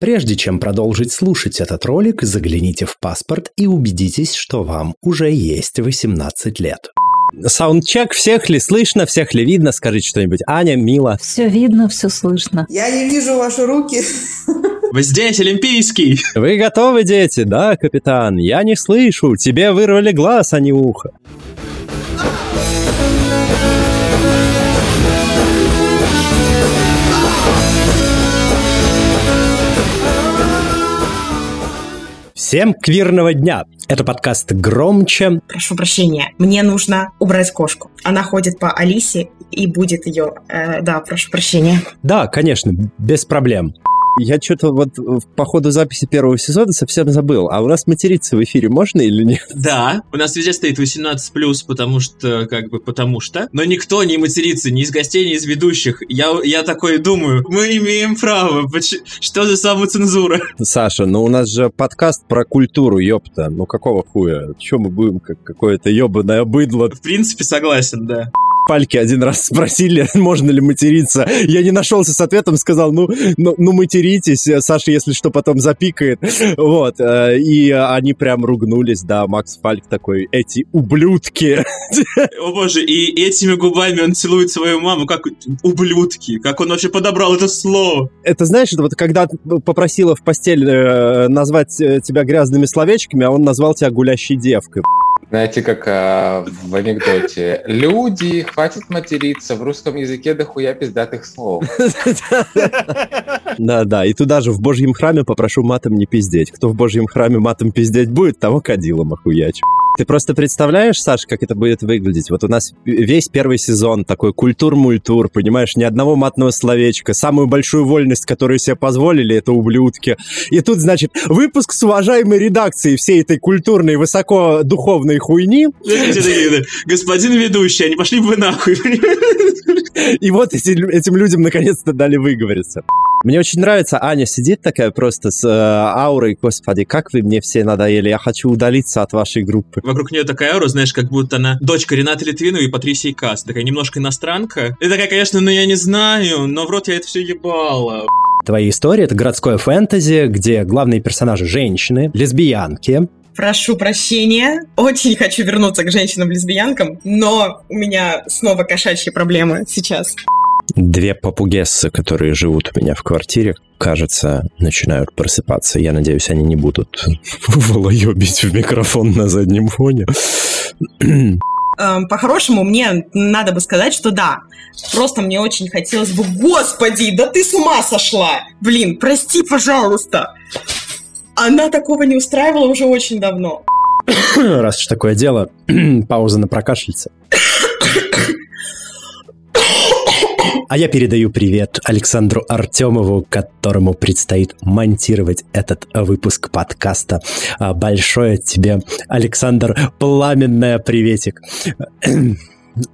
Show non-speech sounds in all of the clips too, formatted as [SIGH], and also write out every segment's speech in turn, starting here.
Прежде чем продолжить слушать этот ролик, загляните в паспорт и убедитесь, что вам уже есть 18 лет. Саундчек, всех ли слышно, всех ли видно? Скажите что-нибудь. Аня, Мила. Все видно, все слышно. Я не вижу ваши руки. [LAUGHS] Вы здесь, Олимпийский! Вы готовы, дети? Да, капитан. Я не слышу. Тебе вырвали глаз, а не ухо. Всем квирного дня! Это подкаст «Громче». Прошу прощения, мне нужно убрать кошку. Она ходит по Алисе и будет ее... Э, да, прошу прощения. Да, конечно, без проблем. Я что-то вот по ходу записи первого сезона совсем забыл. А у нас материться в эфире можно или нет? Да, у нас везде стоит 18+, потому что, как бы, потому что. Но никто не матерится, ни из гостей, ни из ведущих. Я, я такой думаю, мы имеем право. Что за самоцензура? Саша, ну у нас же подкаст про культуру, ёпта. Ну какого хуя? Че мы будем как какое-то ёбаное быдло? В принципе, согласен, да пальки один раз спросили, [LAUGHS] можно ли материться. Я не нашелся с ответом, сказал, ну, ну, ну материтесь, Саша, если что, потом запикает. [LAUGHS] Вот. Э, и они прям ругнулись, да, Макс Фальк такой, эти ублюдки. [LAUGHS] О боже, и этими губами он целует свою маму, как ублюдки, как он вообще подобрал это слово. Это знаешь, это вот когда попросила в постель э, назвать э, тебя грязными словечками, а он назвал тебя гулящей девкой. Знаете, как а, в анекдоте. Люди, хватит материться, в русском языке дохуя пиздатых слов. Да-да, и туда же в Божьем храме попрошу матом не пиздеть. Кто в Божьем храме матом пиздеть будет, того кадилом охуячу. Ты просто представляешь, Саш, как это будет выглядеть? Вот у нас весь первый сезон такой культур-мультур, понимаешь, ни одного матного словечка. Самую большую вольность, которую себе позволили, это ублюдки. И тут, значит, выпуск с уважаемой редакцией всей этой культурной, высокодуховной хуйни. Господин ведущий, они пошли бы нахуй. И вот эти, этим людям наконец-то дали выговориться. Мне очень нравится, Аня сидит такая просто с э, аурой, господи, как вы мне все надоели, я хочу удалиться от вашей группы. Вокруг нее такая аура, знаешь, как будто она дочка Рената Литвинова и Патрисии Касс, такая немножко иностранка. И такая, конечно, ну я не знаю, но в рот я это все ебала. Твоя история — это городское фэнтези, где главные персонажи — женщины, лесбиянки, Прошу прощения. Очень хочу вернуться к женщинам-лесбиянкам, но у меня снова кошачьи проблемы сейчас. Две попугессы, которые живут у меня в квартире, кажется, начинают просыпаться. Я надеюсь, они не будут [LAUGHS] волоебить в микрофон на заднем фоне. Эм, по-хорошему, мне надо бы сказать, что да. Просто мне очень хотелось бы... Господи, да ты с ума сошла! Блин, прости, пожалуйста. Она такого не устраивала уже очень давно. Раз уж такое дело, [CLEARS THROAT] пауза на прокашляться. [COUGHS] А я передаю привет Александру Артемову, которому предстоит монтировать этот выпуск подкаста. А, большое тебе, Александр, пламенное приветик.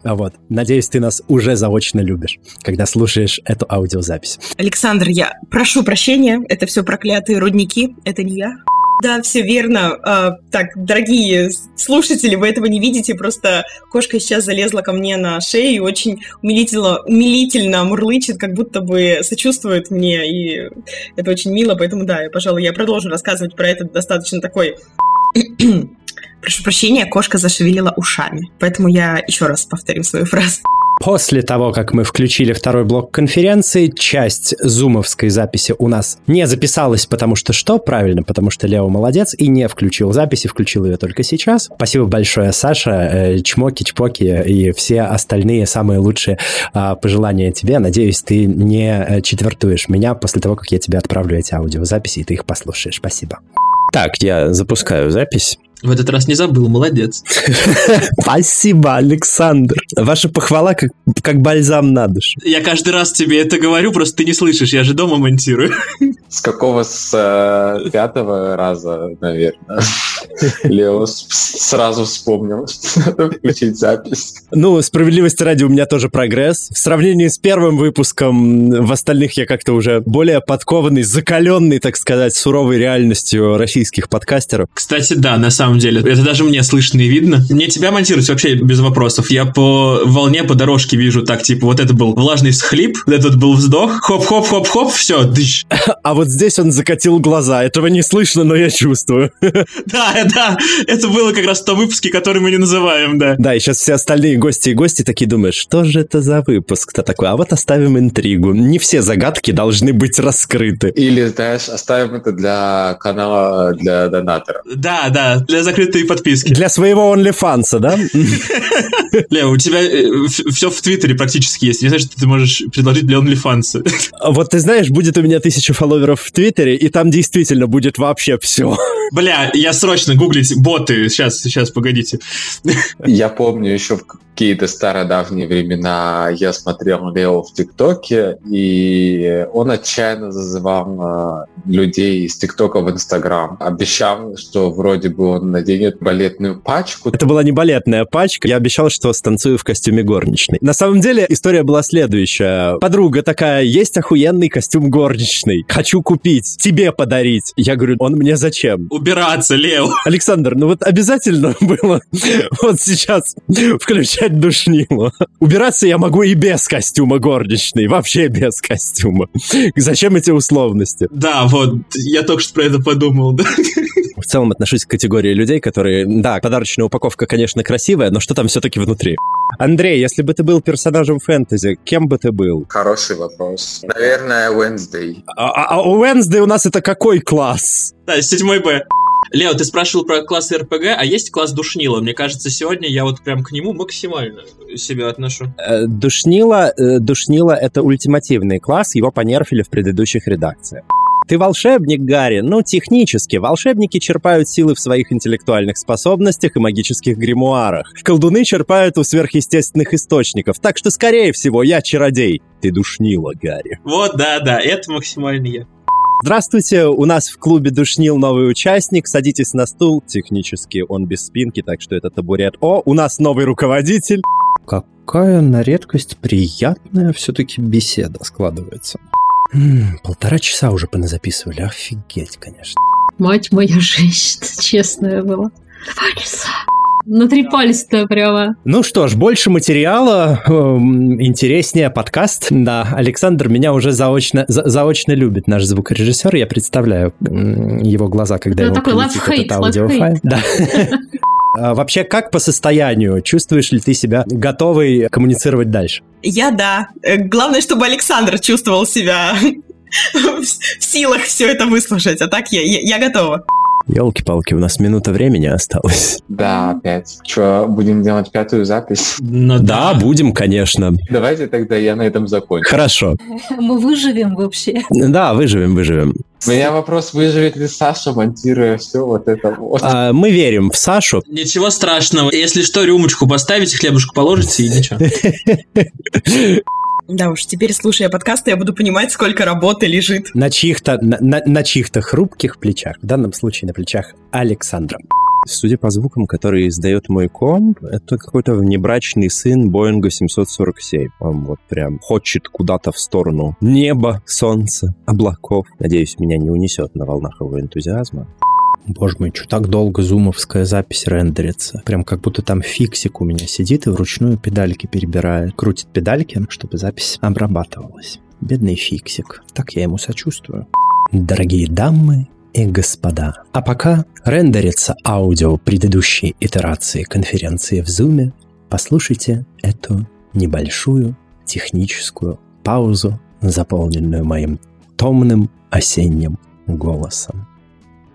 А вот, надеюсь, ты нас уже заочно любишь, когда слушаешь эту аудиозапись. Александр, я прошу прощения, это все проклятые рудники, это не я. Да, все верно. А, так, дорогие слушатели, вы этого не видите, просто кошка сейчас залезла ко мне на шею и очень умилительно, умилительно мурлычет, как будто бы сочувствует мне, и это очень мило, поэтому да, я, пожалуй, я продолжу рассказывать про этот достаточно такой [CLEARS THROAT] Прошу прощения, кошка зашевелила ушами. Поэтому я еще раз повторю свою фразу. После того, как мы включили второй блок конференции, часть зумовской записи у нас не записалась, потому что что? Правильно, потому что Лео молодец и не включил записи, включил ее только сейчас. Спасибо большое, Саша, э, чмоки, чпоки и все остальные самые лучшие а, пожелания тебе. Надеюсь, ты не э, четвертуешь меня после того, как я тебе отправлю эти аудиозаписи, и ты их послушаешь. Спасибо. Так, я запускаю запись. В этот раз не забыл, молодец. [LAUGHS] Спасибо, Александр. Ваша похвала как, как бальзам на душу. Я каждый раз тебе это говорю, просто ты не слышишь, я же дома монтирую. [LAUGHS] С какого? С э, пятого раза, наверное. Лео сразу вспомнил, что надо включить запись. Ну, справедливости ради, у меня тоже прогресс. В сравнении с первым выпуском, в остальных я как-то уже более подкованный, закаленный, так сказать, суровой реальностью российских подкастеров. Кстати, да, на самом деле. Это даже мне слышно и видно. Мне тебя монтировать вообще без вопросов. Я по волне, по дорожке вижу так, типа, вот это был влажный всхлип, вот этот был вздох, хоп-хоп-хоп-хоп, все, дыщ. А вот здесь он закатил глаза. Этого не слышно, но я чувствую. [LAUGHS] Да, да, это было как раз в том выпуске, который мы не называем, да. Да, и сейчас все остальные гости и гости такие думают, что же это за выпуск-то такой? А вот оставим интригу. Не все загадки должны быть раскрыты. Или, знаешь, оставим это для канала, для донатора. Да, да, для закрытой подписки. Для своего OnlyFans, да? [LAUGHS] Лео, у тебя э, все в Твиттере практически есть. Не знаю, что ты можешь предложить для OnlyFans. Вот ты знаешь, будет у меня тысяча фолловеров в Твиттере, и там действительно будет вообще все. Бля, я срочно гуглить боты. Сейчас, сейчас, погодите. Я помню еще в какие-то стародавние времена я смотрел Лео в ТикТоке, и он отчаянно зазывал э, людей из ТикТока в Инстаграм. Обещал, что вроде бы он наденет балетную пачку. Это была не балетная пачка. Я обещал, что станцую в костюме горничной. На самом деле история была следующая. Подруга такая, есть охуенный костюм горничный. Хочу купить, тебе подарить. Я говорю, он мне зачем? Убираться, Лео. Александр, ну вот обязательно [LAUGHS] было вот сейчас включать душнило. Убираться я могу и без костюма горничной, вообще без костюма. Зачем эти условности? Да, вот, я только что про это подумал, да. В целом отношусь к категории людей, которые, да, подарочная упаковка, конечно, красивая, но что там все-таки внутри? Андрей, если бы ты был персонажем фэнтези, кем бы ты был? Хороший вопрос. Наверное, Wednesday. А, а, а у Wednesday у нас это какой класс? Да, седьмой Б. Лео, ты спрашивал про класс РПГ, а есть класс Душнила? Мне кажется, сегодня я вот прям к нему максимально себя отношу. Э, Душнила, э, Душнила — это ультимативный класс, его понерфили в предыдущих редакциях. Ты волшебник, Гарри? Ну, технически. Волшебники черпают силы в своих интеллектуальных способностях и магических гримуарах. Колдуны черпают у сверхъестественных источников. Так что, скорее всего, я чародей. Ты душнила, Гарри. Вот, да-да, это максимально я. Здравствуйте, у нас в клубе Душнил новый участник. Садитесь на стул. Технически он без спинки, так что это табурет. О, у нас новый руководитель. Какая на редкость приятная все-таки беседа складывается. М-м, полтора часа уже поназаписывали. Офигеть, конечно. Мать моя [LAUGHS] женщина, честная была. Два часа. Натрепались-то прямо. Ну что ж, больше материала, эм, интереснее подкаст. Да, Александр меня уже заочно, за, заочно любит, наш звукорежиссер. Я представляю его глаза, когда Это ему такой прилетит этот аудиофайл. Да. [LAUGHS] А Вообще, как по состоянию? Чувствуешь ли ты себя готовый коммуницировать дальше? Я да. Э, Главное, чтобы Александр чувствовал себя [LAUGHS] в силах все это выслушать. А так я, я, я готова. Елки-палки, у нас минута времени осталось. Да, опять. Что, будем делать пятую запись? Ну Да, будем, конечно. Давайте тогда я на этом закончу. Хорошо. [LAUGHS] Мы выживем вообще. Да, выживем, выживем. У меня вопрос, выживет ли Саша, монтируя все вот это вот. А, мы верим в Сашу. Ничего страшного. Если что, рюмочку поставите, хлебушку положите и ничего. [LAUGHS] Да уж, теперь, слушая подкасты, я буду понимать, сколько работы лежит. На чьих-то, на, на- на чьих-то хрупких плечах, в данном случае на плечах Александра. Судя по звукам, которые издает мой комп, это какой-то внебрачный сын Боинга 747. Он вот прям хочет куда-то в сторону неба, солнца, облаков. Надеюсь, меня не унесет на волнах его энтузиазма. Боже мой, что так долго зумовская запись рендерится? Прям как будто там фиксик у меня сидит и вручную педальки перебирает. Крутит педальки, чтобы запись обрабатывалась. Бедный фиксик. Так я ему сочувствую. Дорогие дамы и господа, а пока рендерится аудио предыдущей итерации конференции в Zoom, послушайте эту небольшую техническую паузу, заполненную моим томным осенним голосом.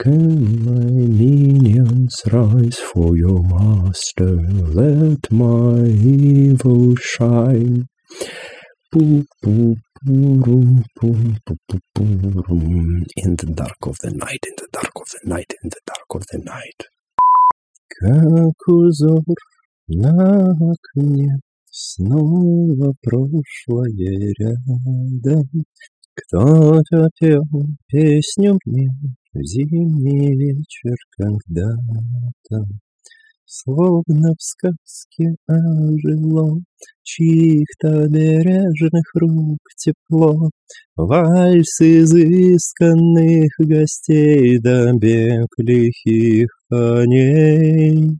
Can my minions rise for your master? Let my evil shine. In the dark of the night, in the dark of the night, in the dark of the night. Как узор на окне Снова прошлое рядом Кто-то пел песню мне в зимний вечер когда-то. Словно в сказке ожило Чьих-то бережных рук тепло, Вальс изысканных гостей Да бег лихих коней.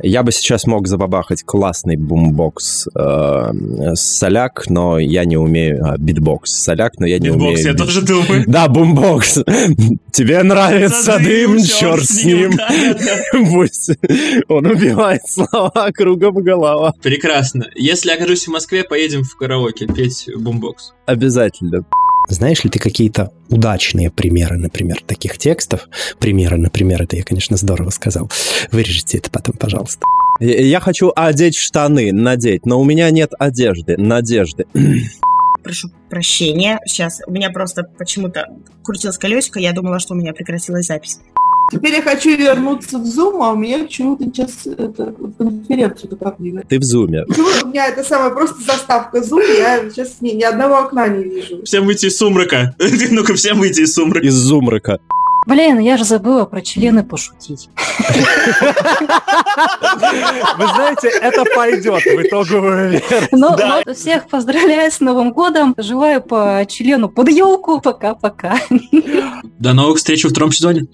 Я бы сейчас мог забабахать классный бумбокс э, соляк, но я не умею... А, битбокс соляк, но я не Битбокс, умею... я тоже думаю. Да, бумбокс. Тебе нравится дым, черт с ним. Пусть он убивает слова кругом голова. Прекрасно. Если окажусь в Москве, поедем в караоке петь бумбокс. Обязательно. Знаешь ли ты какие-то удачные примеры, например, таких текстов? Примеры, например, это я, конечно, здорово сказал. Вырежите это потом, пожалуйста. Я хочу одеть штаны, надеть, но у меня нет одежды, надежды. [CLEARS THROAT] Прошу прощения. Сейчас у меня просто почему-то крутилось колесико, я думала, что у меня прекратилась запись. Теперь я хочу вернуться в Zoom, а у меня почему-то сейчас это, конференцию как не Ты в зуме. Почему у меня это самая просто заставка Zoom, я сейчас ни, ни одного окна не вижу. Всем выйти из сумрака. [LAUGHS] Ну-ка, всем выйти из сумрака. Из зумрака. Блин, я же забыла про члены пошутить. Вы знаете, это пойдет в итоговую версию. Ну, ну, всех поздравляю с Новым годом. Желаю по члену под елку. Пока-пока. До новых встреч во втором сезоне.